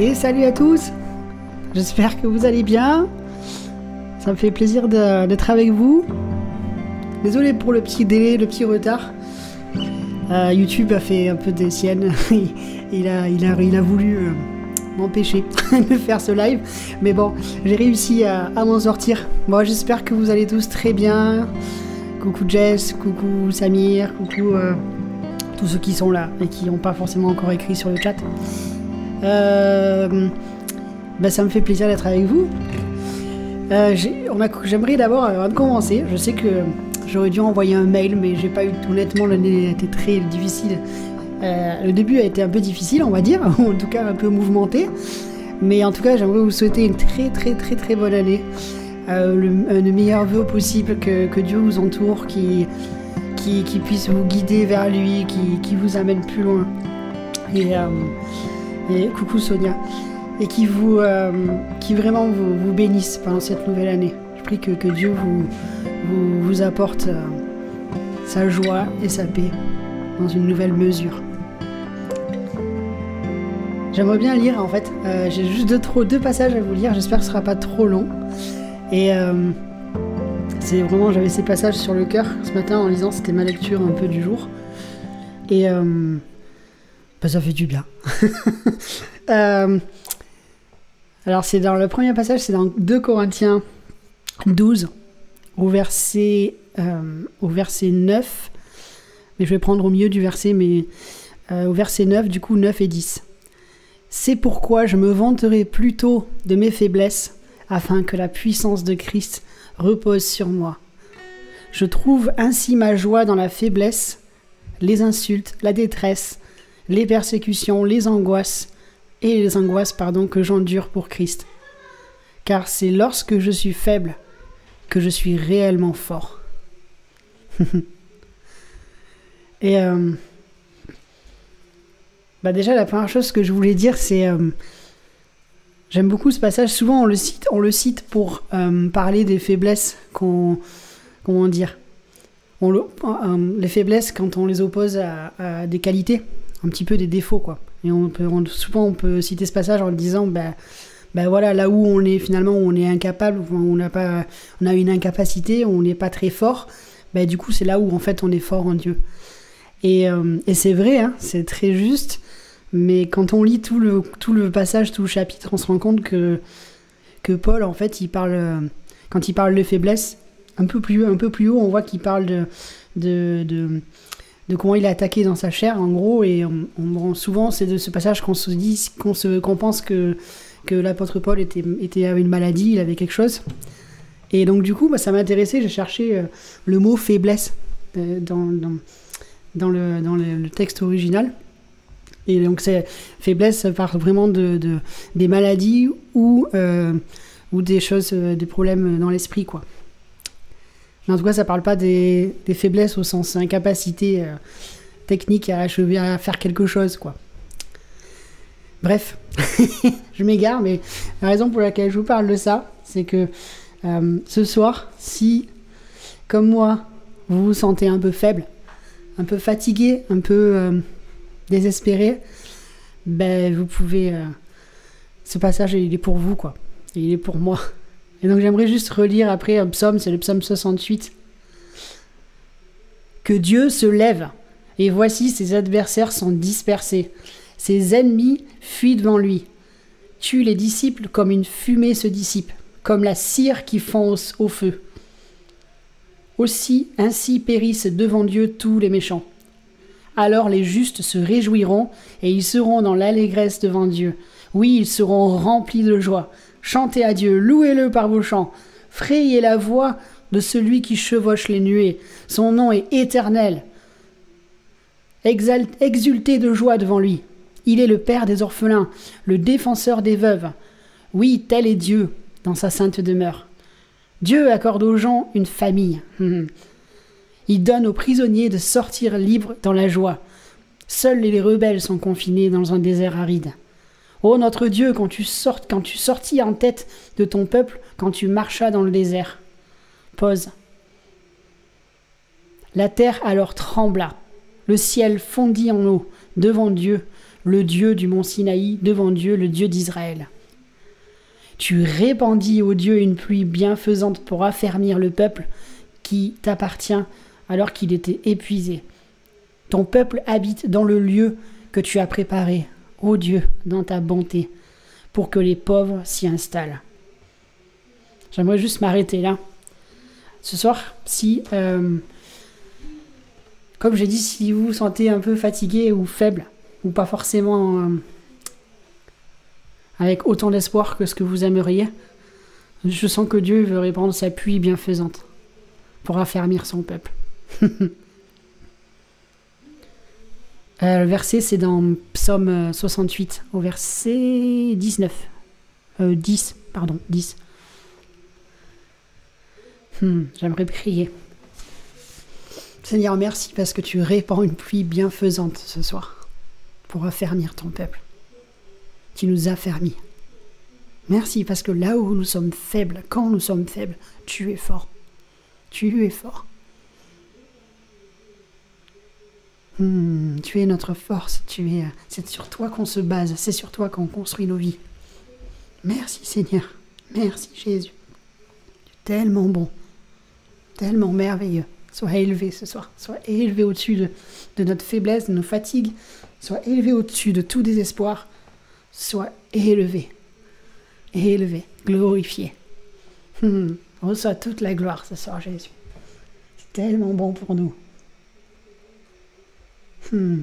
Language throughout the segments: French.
Et salut à tous J'espère que vous allez bien. Ça me fait plaisir d'être avec vous. Désolé pour le petit délai, le petit retard. Euh, YouTube a fait un peu des siennes. il, a, voulu euh, m'empêcher de faire ce live. Mais bon, j'ai réussi à, m'en sortir. Bon, j'espère que vous allez tous très bien. Coucou Jess, coucou Samir, coucou euh, tous ceux qui sont là et qui n'ont pas forcément encore écrit sur le chat. Bah, ça me fait plaisir d'être avec vous. J'aimerais d'abord, avant de commencer, je sais que J'aurais dû envoyer un mail, mais j'ai pas eu. Honnêtement, l'année a été très difficile. Euh, le début a été un peu difficile, on va dire, en tout cas un peu mouvementé. Mais en tout cas, j'aimerais vous souhaiter une très très très très bonne année. Euh, le, meilleur vœu possible, que, Dieu vous entoure, qui, qui, puisse vous guider vers lui, qui, vous amène plus loin. Euh, coucou Sonia. Et qui, vous, qui vraiment vous, bénisse pendant cette nouvelle année. Je prie que, Dieu vous, vous, apporte euh, sa joie et sa paix dans une nouvelle mesure. J'aimerais bien lire en fait, euh, j'ai juste deux, trop, deux passages à vous lire, j'espère que ce sera pas trop long. Et euh, c'est vraiment, j'avais ces passages sur le cœur ce matin en lisant, c'était ma lecture un peu du jour. Et bah, ça fait du bien. alors c'est dans le premier passage, c'est dans 2 Corinthiens 12 au verset, euh, au verset 9, mais je vais prendre au milieu du verset, mais euh, au verset 9, du coup 9 et 10. C'est pourquoi je me vanterai plutôt de mes faiblesses, afin que la puissance de Christ repose sur moi. Je trouve ainsi ma joie dans la faiblesse, les insultes, la détresse, les persécutions, les angoisses, et les angoisses pardon, que j'endure pour Christ. Car c'est lorsque je suis faible que je suis réellement fort. Et euh, bah déjà, la première chose que je voulais dire, c'est euh, j'aime beaucoup ce passage. Souvent, on le cite, on le cite pour euh, parler des faiblesses qu'on, comment dire, on les faiblesses quand on les oppose à, des qualités, un petit peu des défauts, quoi. Et on peut, souvent, on peut citer ce passage en le disant, bah, ben voilà, là où on est finalement, on est incapable, on n'a pas, on a une incapacité, on n'est pas très fort, ben du coup c'est là où en fait on est fort en Dieu. Et, euh, et c'est vrai, hein, c'est très juste, mais quand on lit tout le, tout le passage, tout le chapitre, on se rend compte que, que Paul en fait il parle, quand il parle de faiblesse, un peu plus, un peu plus haut, on voit qu'il parle de de comment il est attaqué dans sa chair, en gros, et on, souvent c'est de ce passage qu'on se dit, qu'on se, qu'on pense que l'apôtre Paul était, était, avait une maladie, il avait quelque chose. Et donc du coup, ça m'intéressait, j'ai cherché euh, le mot faiblesse euh, dans, le, texte original. Et donc c'est faiblesse, part vraiment de des maladies ou, euh, ou des choses, des problèmes dans l'esprit, quoi. Mais en tout cas, ça parle pas des, faiblesses au sens incapacité technique à achever, à faire quelque chose, quoi. Bref, je m'égare, mais la raison pour laquelle je vous parle de ça, c'est que euh, ce soir, si, comme moi, vous vous sentez un peu faible, un peu fatigué, un peu euh, désespéré, ben vous pouvez. Euh, ce passage, il est pour vous, quoi. il est pour moi. Et donc j'aimerais juste relire après un psaume, c'est le psaume 68. Que Dieu se lève, et voici ses adversaires sont dispersés. Ses ennemis fuient devant lui. Tue les disciples comme une fumée se dissipe, comme la cire qui fonce au feu. Aussi, ainsi périssent devant Dieu tous les méchants. Alors les justes se réjouiront et ils seront dans l'allégresse devant Dieu. Oui, ils seront remplis de joie. Chantez à Dieu, louez-le par vos chants. Frayez la voix de celui qui chevauche les nuées. Son nom est éternel. Exultez de joie devant lui. Il est le Père des orphelins, le défenseur des veuves. Oui, tel est Dieu dans sa sainte demeure. Dieu accorde aux gens une famille. Il donne aux prisonniers de sortir libres dans la joie. Seuls les rebelles sont confinés dans un désert aride. Ô notre Dieu, quand tu, quand tu sortis en tête de ton peuple, quand tu marchas dans le désert. Pause. La terre alors trembla. Le ciel fondit en eau devant Dieu le Dieu du mont Sinaï, devant Dieu, le Dieu d'Israël. Tu répandis au Dieu une pluie bienfaisante pour affermir le peuple qui t'appartient alors qu'il était épuisé. Ton peuple habite dans le lieu que tu as préparé, ô Dieu, dans ta bonté, pour que les pauvres s'y installent. J'aimerais juste m'arrêter là. Ce soir, si, euh, comme j'ai dit, si vous vous sentez un peu fatigué ou faible, ou pas forcément euh, avec autant d'espoir que ce que vous aimeriez, je sens que Dieu veut répandre sa pluie bienfaisante pour affermir son peuple. Euh, le verset, c'est dans Psaume 68, au verset 19. 10, pardon, 10. Hmm, j'aimerais prier. Seigneur, merci parce que tu répands une pluie bienfaisante ce soir pour affermir ton peuple. Tu nous affermis. Merci parce que là où nous sommes faibles, quand nous sommes faibles, tu es fort. Tu es fort. Hmm, tu es notre force. Tu es. C'est sur toi qu'on se base. C'est sur toi qu'on construit nos vies. Merci Seigneur. Merci Jésus. Tu es tellement bon tellement merveilleux. Sois élevé ce soir. Sois élevé au-dessus de, notre faiblesse, de nos fatigues. Sois élevé au-dessus de tout désespoir. Sois élevé. Élevé. Glorifié. Hmm. Reçois toute la gloire ce soir, Jésus. C'est tellement bon pour nous. Hmm.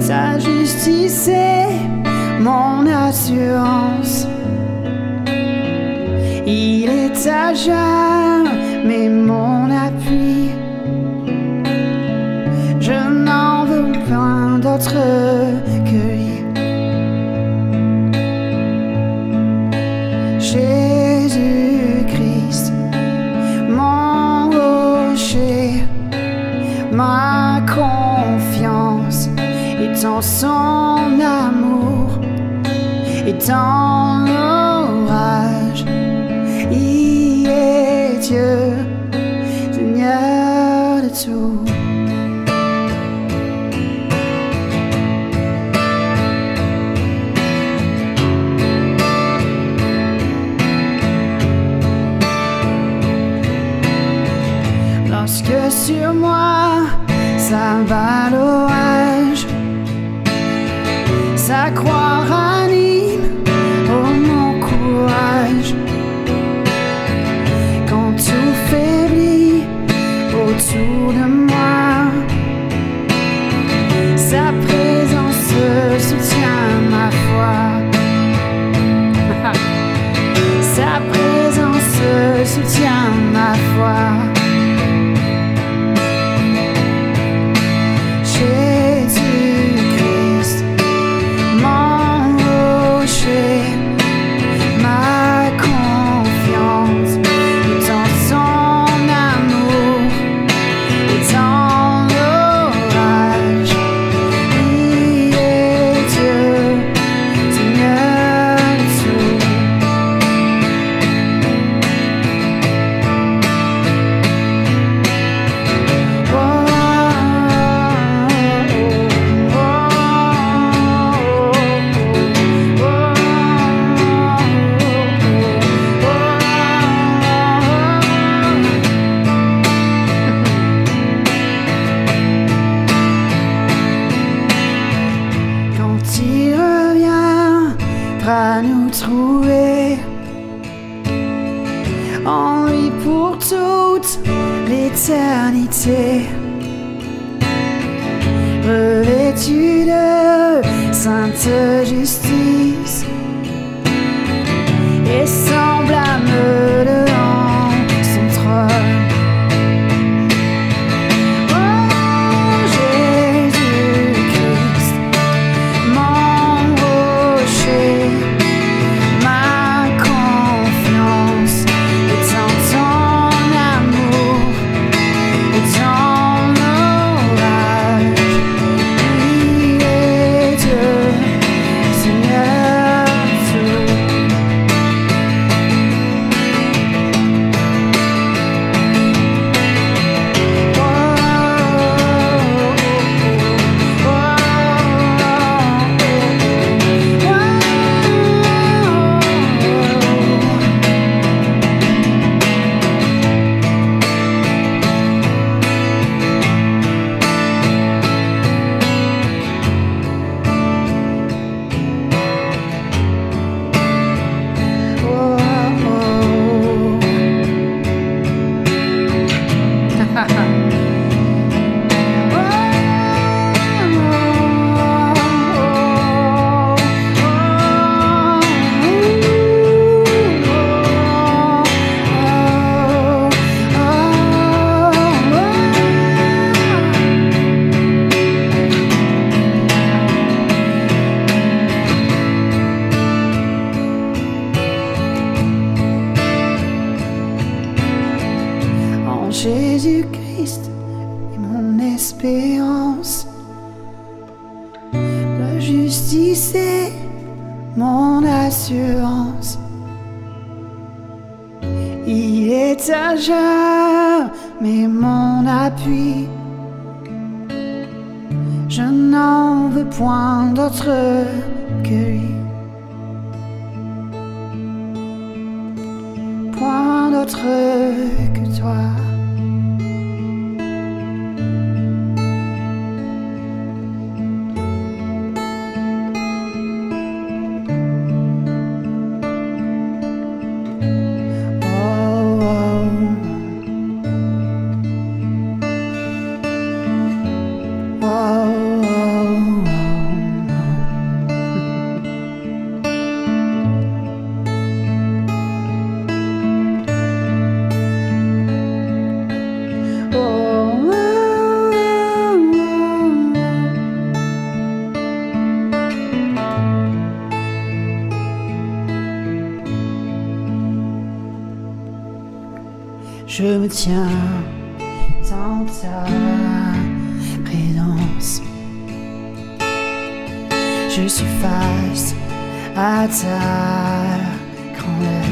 Sa justice est mon assurance. Il est à jamais. dans l'orage. Il est Dieu, Seigneur de tout. Lorsque sur moi ça va l'orage, ça croira ni hold him à nous trouver. En lui pour toute l'éternité. Revêtu de sainte justice et semblable je me tiens dans ta présence. Je suis face à ta grandeur.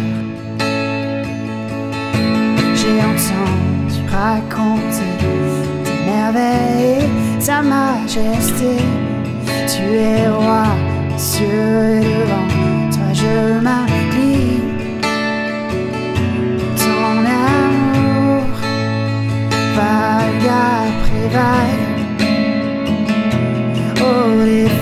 J'ai entendu raconter tes merveilles ta majesté. Tu es roi, Dieu devant toi je m'arrête. regards prairies. Oh, les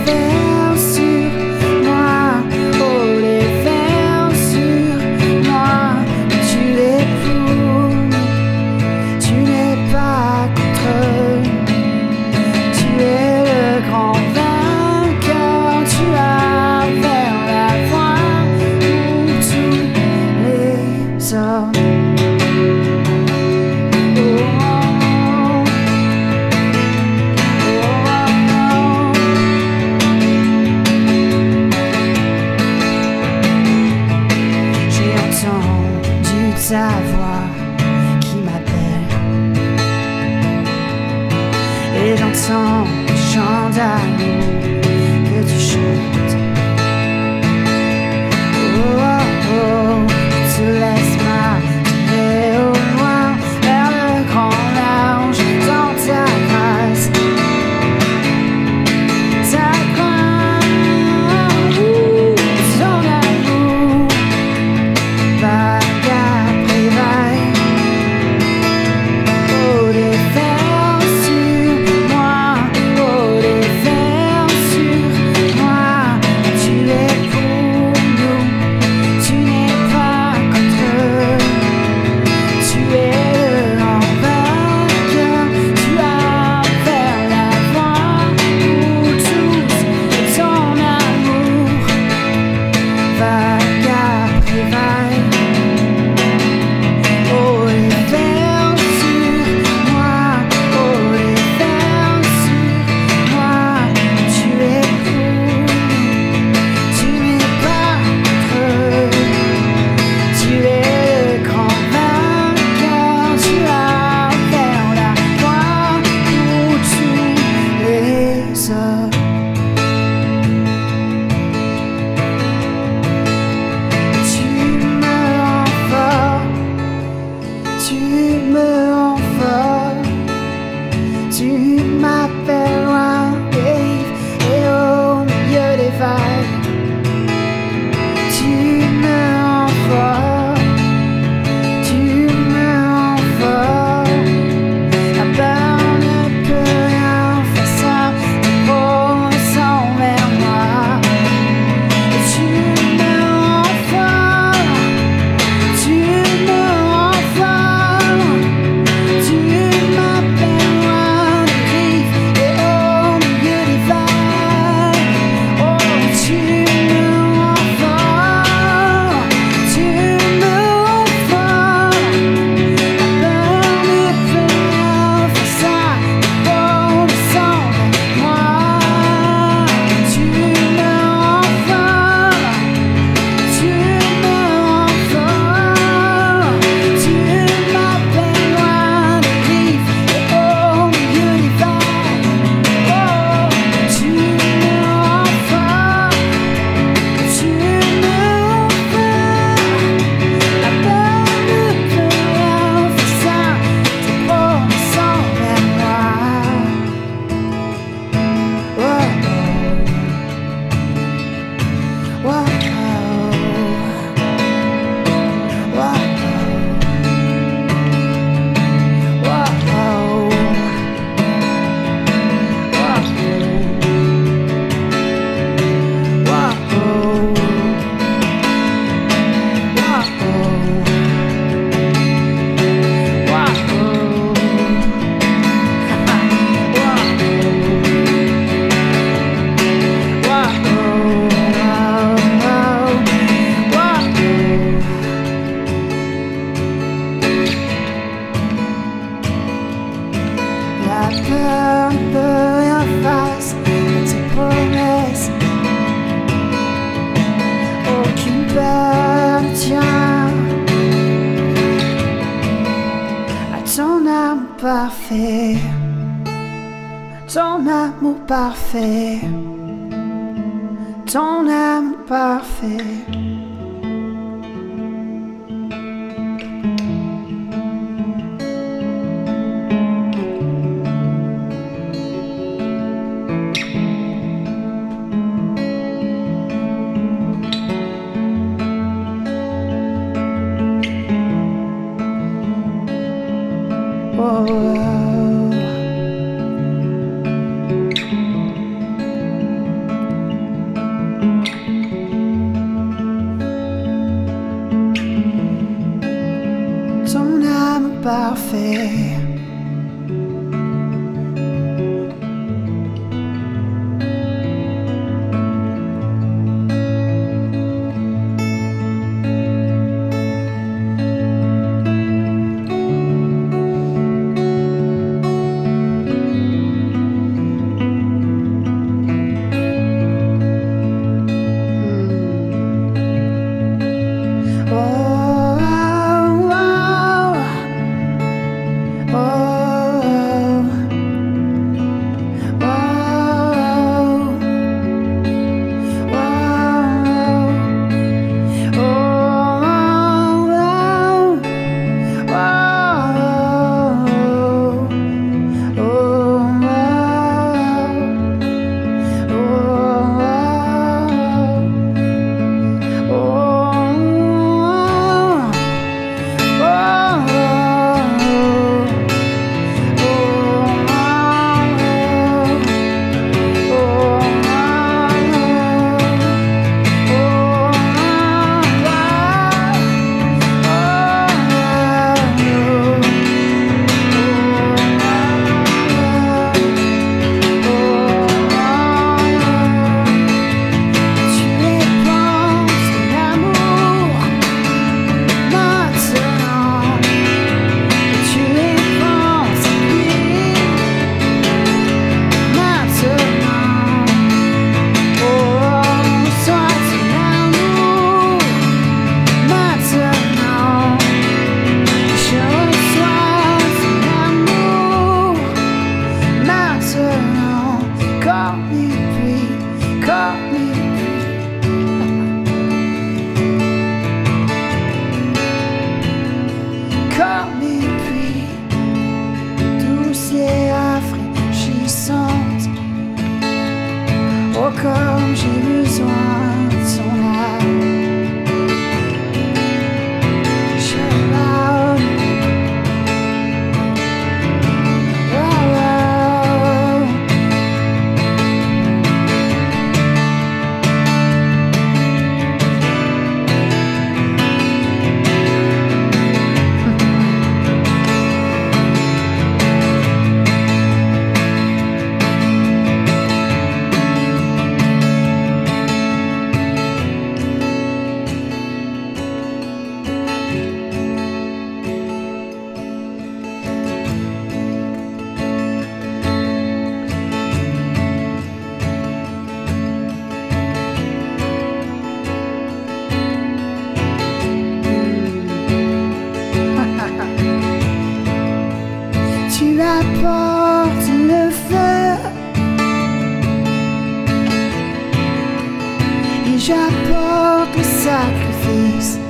sacrifice.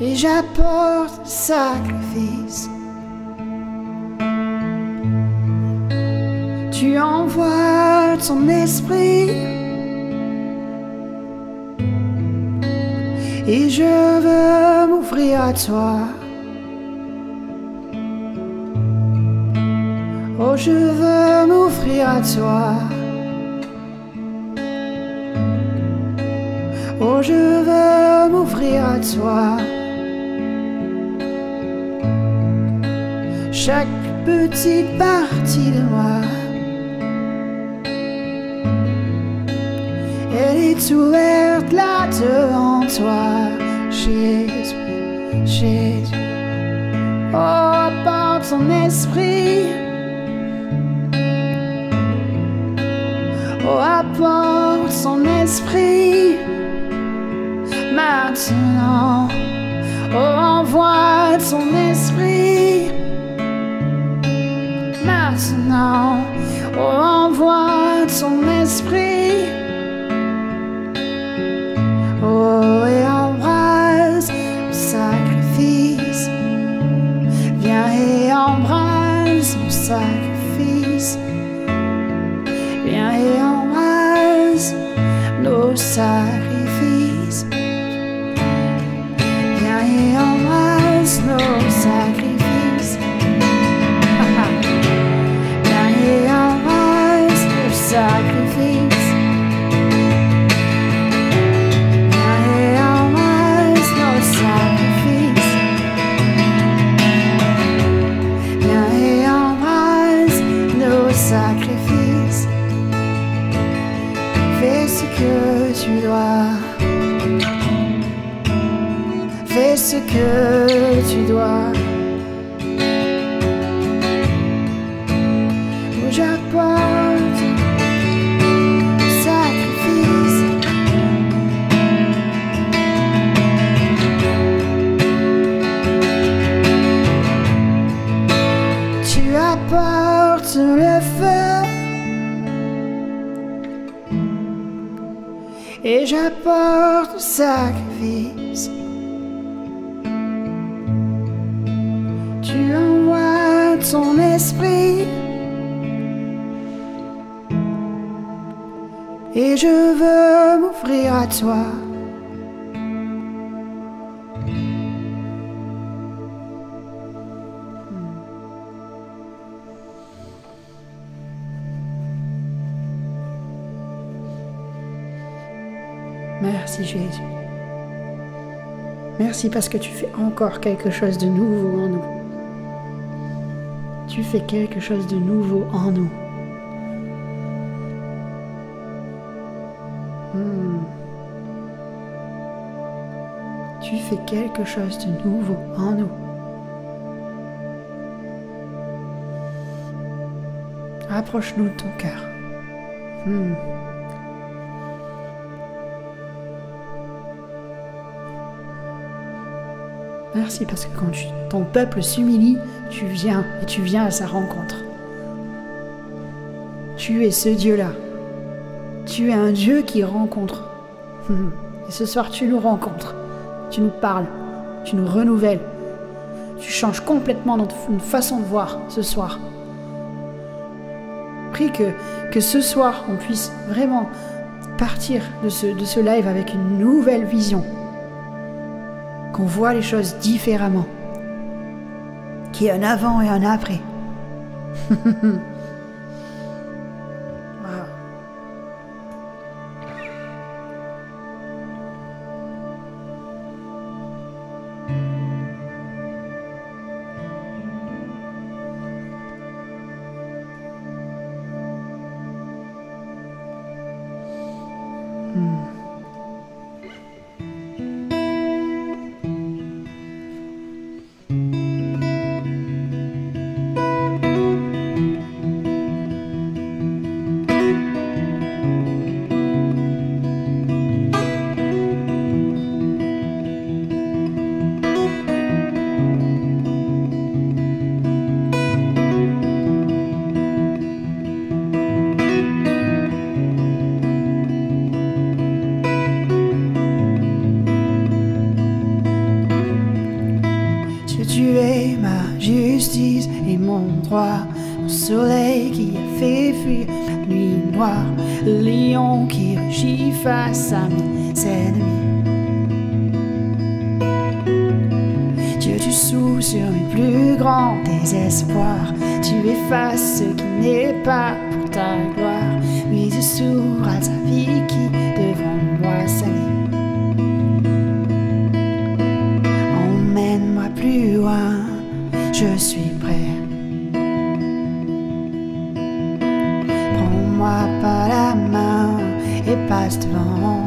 et j'apporte sacrifice. Tu envoies ton esprit et je veux m'ouvrir à toi. Oh, je veux m'ouvrir à toi. À toi. Chaque petite partie de moi. Elle est ouverte là devant toi, Jésus, Jésus. Oh, apporte ton esprit. Oh, apporte son esprit maintenant. Oh, envoie ton esprit maintenant. Oh, envoie ton esprit. Oh, et embrasse mon sacrifice. Viens et embrasse mon sacrifice. Viens et embrasse nos sacrifices. J'apporte sacrifice. Tu envoies ton esprit. Et je veux m'offrir à toi. Merci Jésus. Merci parce que tu fais encore quelque chose de nouveau en nous. Tu fais quelque chose de nouveau en nous. Hmm. Tu fais quelque chose de nouveau en nous. Rapproche-nous de ton cœur. Hmm. Merci parce que quand ton peuple s'humilie, tu viens et tu viens à sa rencontre. Tu es ce Dieu-là. Tu es un Dieu qui rencontre. Et ce soir, tu nous rencontres. Tu nous parles. Tu nous renouvelles. Tu changes complètement notre façon de voir ce soir. Prie que, que ce soir, on puisse vraiment partir de ce, de ce live avec une nouvelle vision qu'on voit les choses différemment, qu'il y a un avant et un après. lion qui rugit face à mes ennemis. Dieu, tu souffles sur mes plus grands désespoirs, tu effaces ce qui n'est pas pour ta gloire, mais tu s'ouvre à ta vie qui devant moi s'allie. Emmène-moi plus loin, je suis passe devant.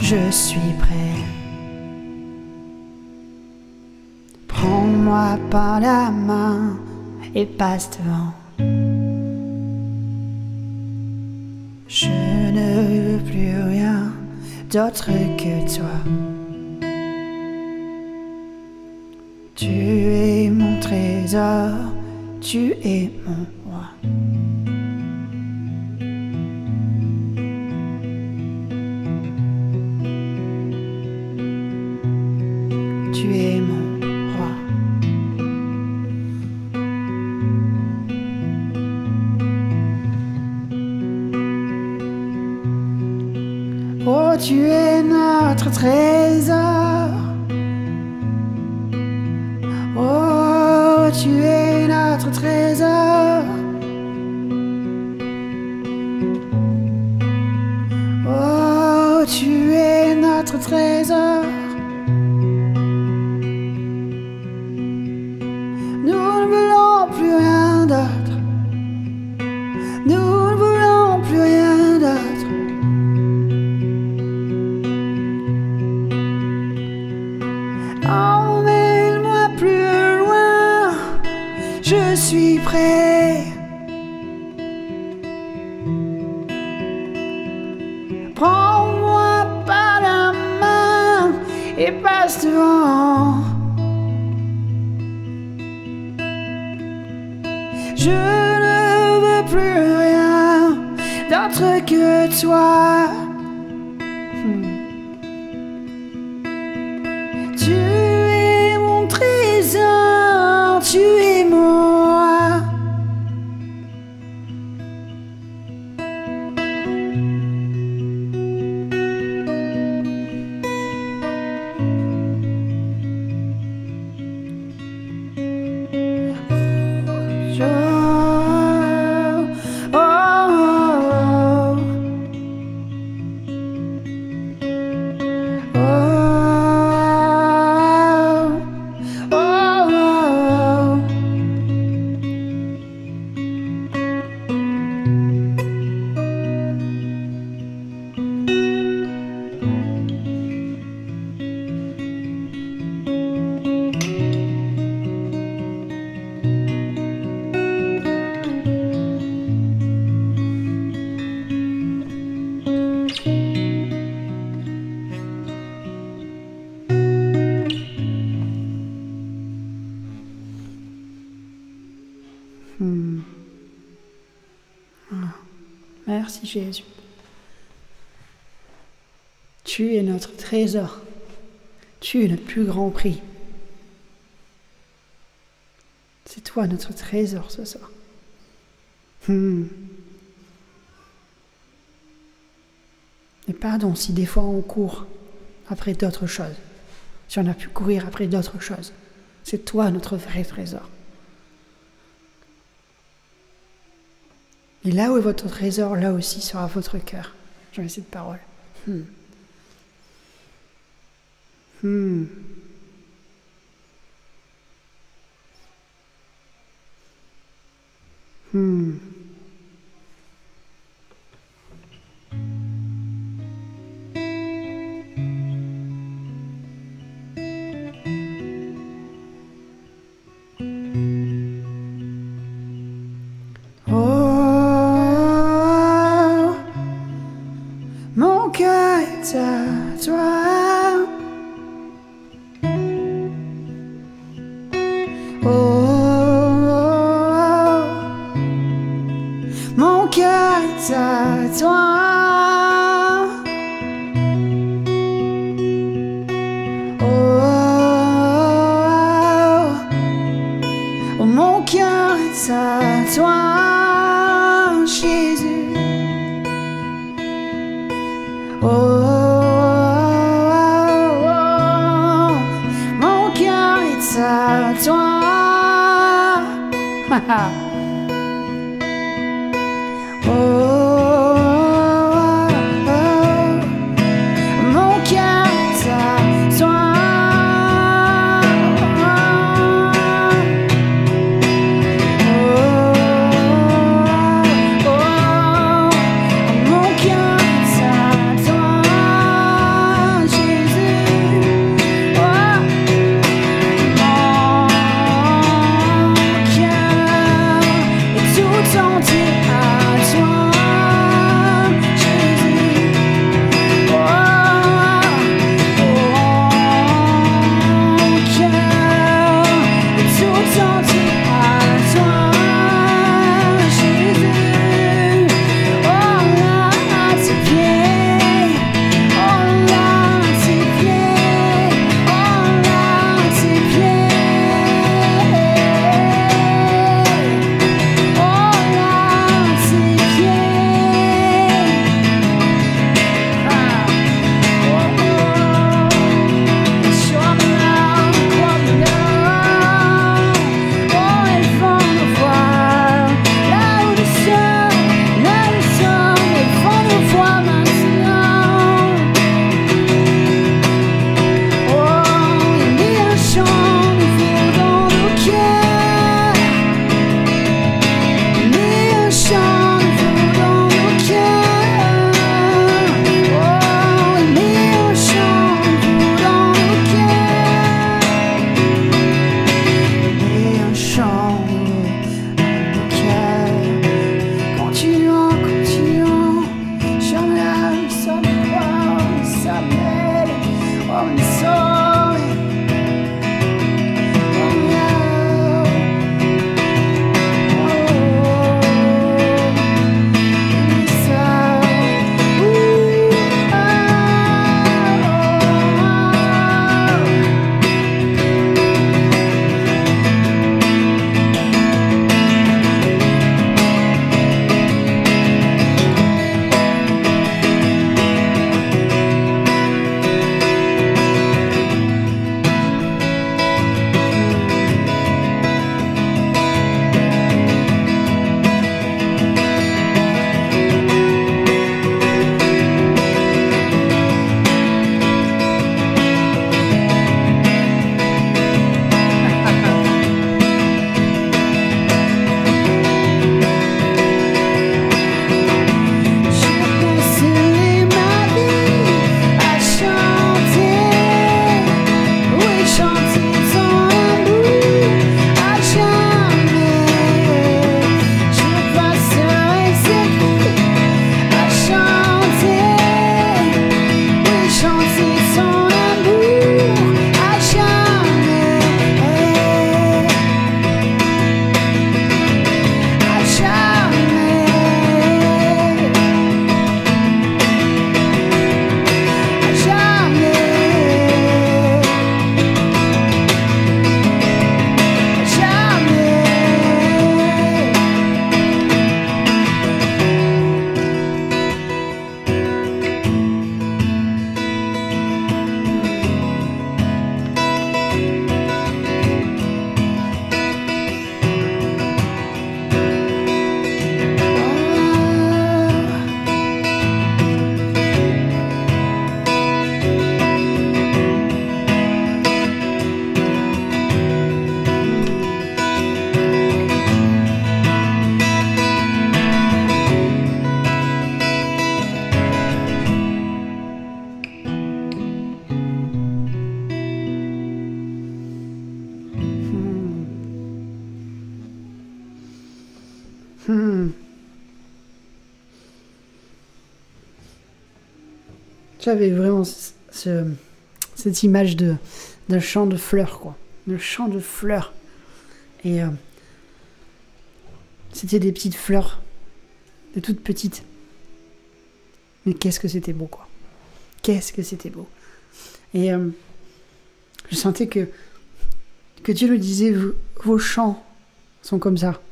je suis prêt. Prends-moi par la main et passe devant. Je ne veux plus rien d'autre que toi. Tu es mon trésor, tu es mon roi. Tu es notre trésor. Et passe devant. Je ne veux plus rien d'autre que toi. Tu es notre trésor. Tu es notre plus grand prix. C'est toi notre trésor ce soir. Hmm. Et pardon si des fois on court après d'autres choses. Si on a pu courir après d'autres choses. C'est toi notre vrai trésor. Et là où est votre trésor, là aussi sera votre cœur. J'en ai cette parole. Hmm. Hmm. Hmm. Oh, J'avais vraiment ce, cette image de d'un champ de fleurs, quoi. Le champ de fleurs. Et euh, c'était des petites fleurs, de toutes petites. Mais qu'est-ce que c'était beau, quoi. Qu'est-ce que c'était beau. Et euh, je sentais que, que Dieu le disait, vos chants sont comme ça.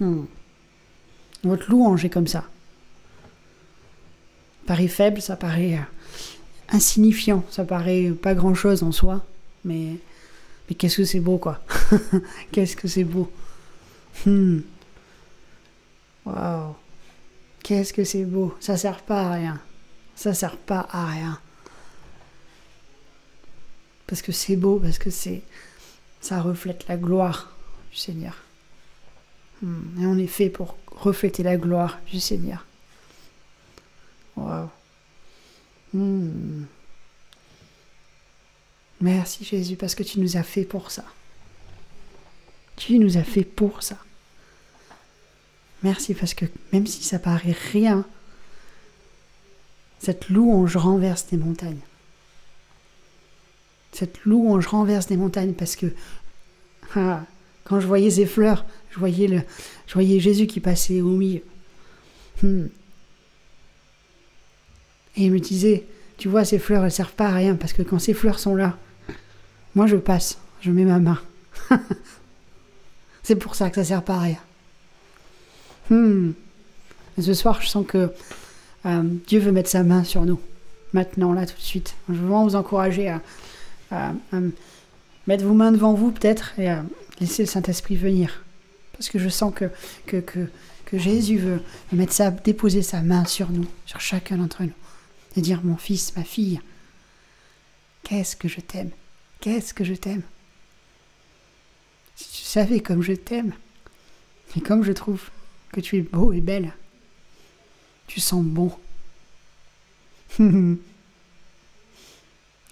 Hmm. Votre louange est comme ça. Paraît faible, ça paraît euh, insignifiant, ça paraît pas grand chose en soi, mais, mais qu'est-ce que c'est beau quoi. qu'est-ce que c'est beau. Hmm. Waouh. Qu'est-ce que c'est beau. Ça sert pas à rien. Ça sert pas à rien. Parce que c'est beau, parce que c'est ça reflète la gloire du Seigneur. Hmm. Et on est fait pour refléter la gloire du Seigneur. Hmm. Merci Jésus parce que tu nous as fait pour ça. Tu nous as fait pour ça. Merci parce que même si ça paraît rien, cette louange renverse des montagnes. Cette louange renverse des montagnes parce que ah, quand je voyais ces fleurs, je voyais, le, je voyais Jésus qui passait au milieu. Hmm. Et il me disait, tu vois, ces fleurs, elles servent pas à rien, parce que quand ces fleurs sont là, moi je passe, je mets ma main. C'est pour ça que ça sert pas à rien. Hmm. ce soir, je sens que euh, Dieu veut mettre sa main sur nous, maintenant, là, tout de suite. Je veux vraiment vous encourager à, mettre vos mains devant vous, peut-être, et à laisser le Saint-Esprit venir. Parce que je sens que, que, que, que Jésus veut mettre sa, déposer sa main sur nous, sur chacun d'entre nous dire mon fils, ma fille, qu'est-ce que je t'aime, qu'est-ce que je t'aime. Si tu savais comme je t'aime, et comme je trouve que tu es beau et belle, tu sens bon.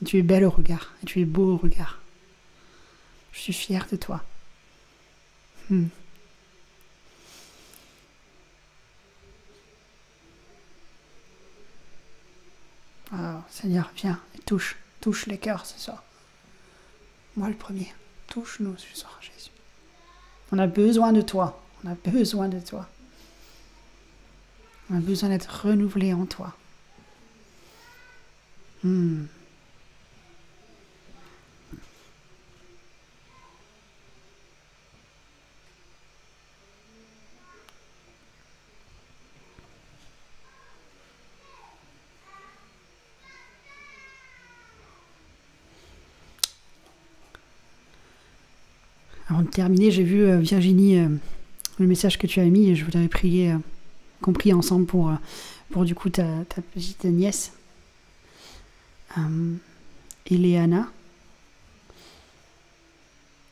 tu es belle au regard, et tu es beau au regard. Je suis fière de toi. Oh, Seigneur, viens touche, touche les cœurs ce soir. Moi le premier, touche-nous ce soir, Jésus. On a besoin de toi, on a besoin de toi. On a besoin d'être renouvelé en toi. Hmm. Avant de terminer, j'ai vu euh, Virginie euh, le message que tu as mis et je voudrais prier, euh, compris ensemble pour, pour du coup ta, petite nièce, Eleana,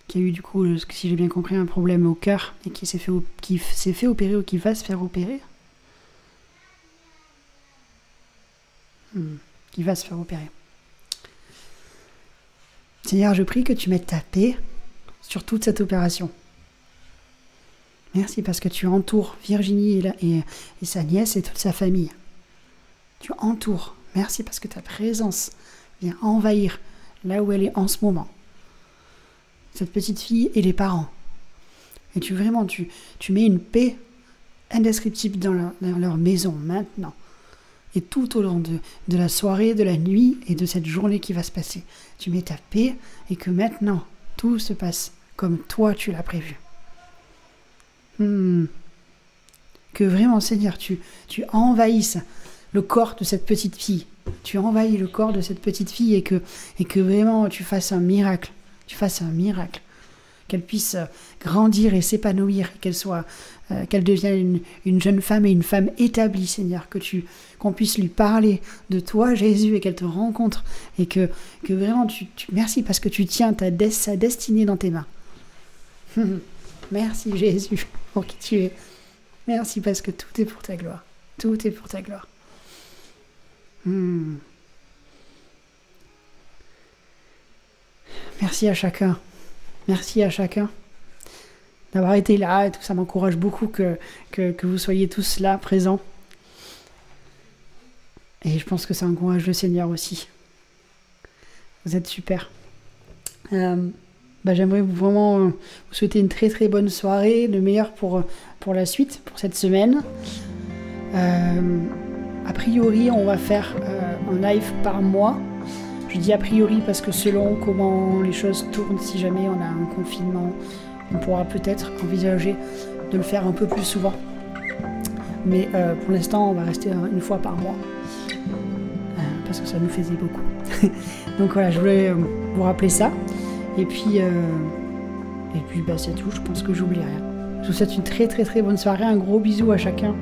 qui a eu du coup, si j'ai bien compris, un problème au cœur et qui s'est fait, qui s'est fait opérer ou qui va se faire opérer. Hmm, qui va se faire opérer. Seigneur, je prie que tu mettes ta paix sur toute cette opération. Merci parce que tu entoures Virginie et, sa nièce et toute sa famille. Tu entoures. Merci parce que ta présence vient envahir là où elle est en ce moment. Cette petite fille et les parents. Et tu vraiment, tu, tu mets une paix indescriptible dans leur, maison maintenant. Et tout au long de la soirée, de la nuit et de cette journée qui va se passer. Tu mets ta paix et que maintenant, tout se passe comme toi tu l'as prévu. Hmm. Que vraiment, Seigneur, tu, tu envahisses le corps de cette petite fille. Tu envahis le corps de cette petite fille et que, et que vraiment tu fasses un miracle. Tu fasses un miracle. Qu'elle puisse grandir et s'épanouir, qu'elle soit, euh, qu'elle devienne une, jeune femme et une femme établie, Seigneur, que tu, qu'on puisse lui parler de toi, Jésus, et qu'elle te rencontre, et que, que vraiment tu, tu merci parce que tu tiens ta sa destinée dans tes mains. Merci Jésus pour qui tu es. Merci parce que tout est pour ta gloire. Tout est pour ta gloire. Hmm. Merci à chacun. Merci à chacun. d'avoir été là tout ça m'encourage beaucoup que vous soyez tous là présents. Et je pense que ça encourage le Seigneur aussi. Vous êtes super. Euh, bah, J'aimerais vraiment vous souhaiter une très très bonne soirée, le meilleur pour, pour la suite, pour cette semaine. Euh, a priori, on va faire euh, un live par mois. Je dis a priori parce que selon comment les choses tournent, si jamais on a un confinement, on pourra peut-être envisager de le faire un peu plus souvent. Mais pour l'instant, on va rester une fois par mois parce que ça nous faisait beaucoup. Donc voilà, je voulais euh, vous rappeler ça. Et puis, euh, et puis bah, c'est tout, je pense que j'oublie rien. Je vous souhaite une très très très bonne soirée, un gros bisou à chacun.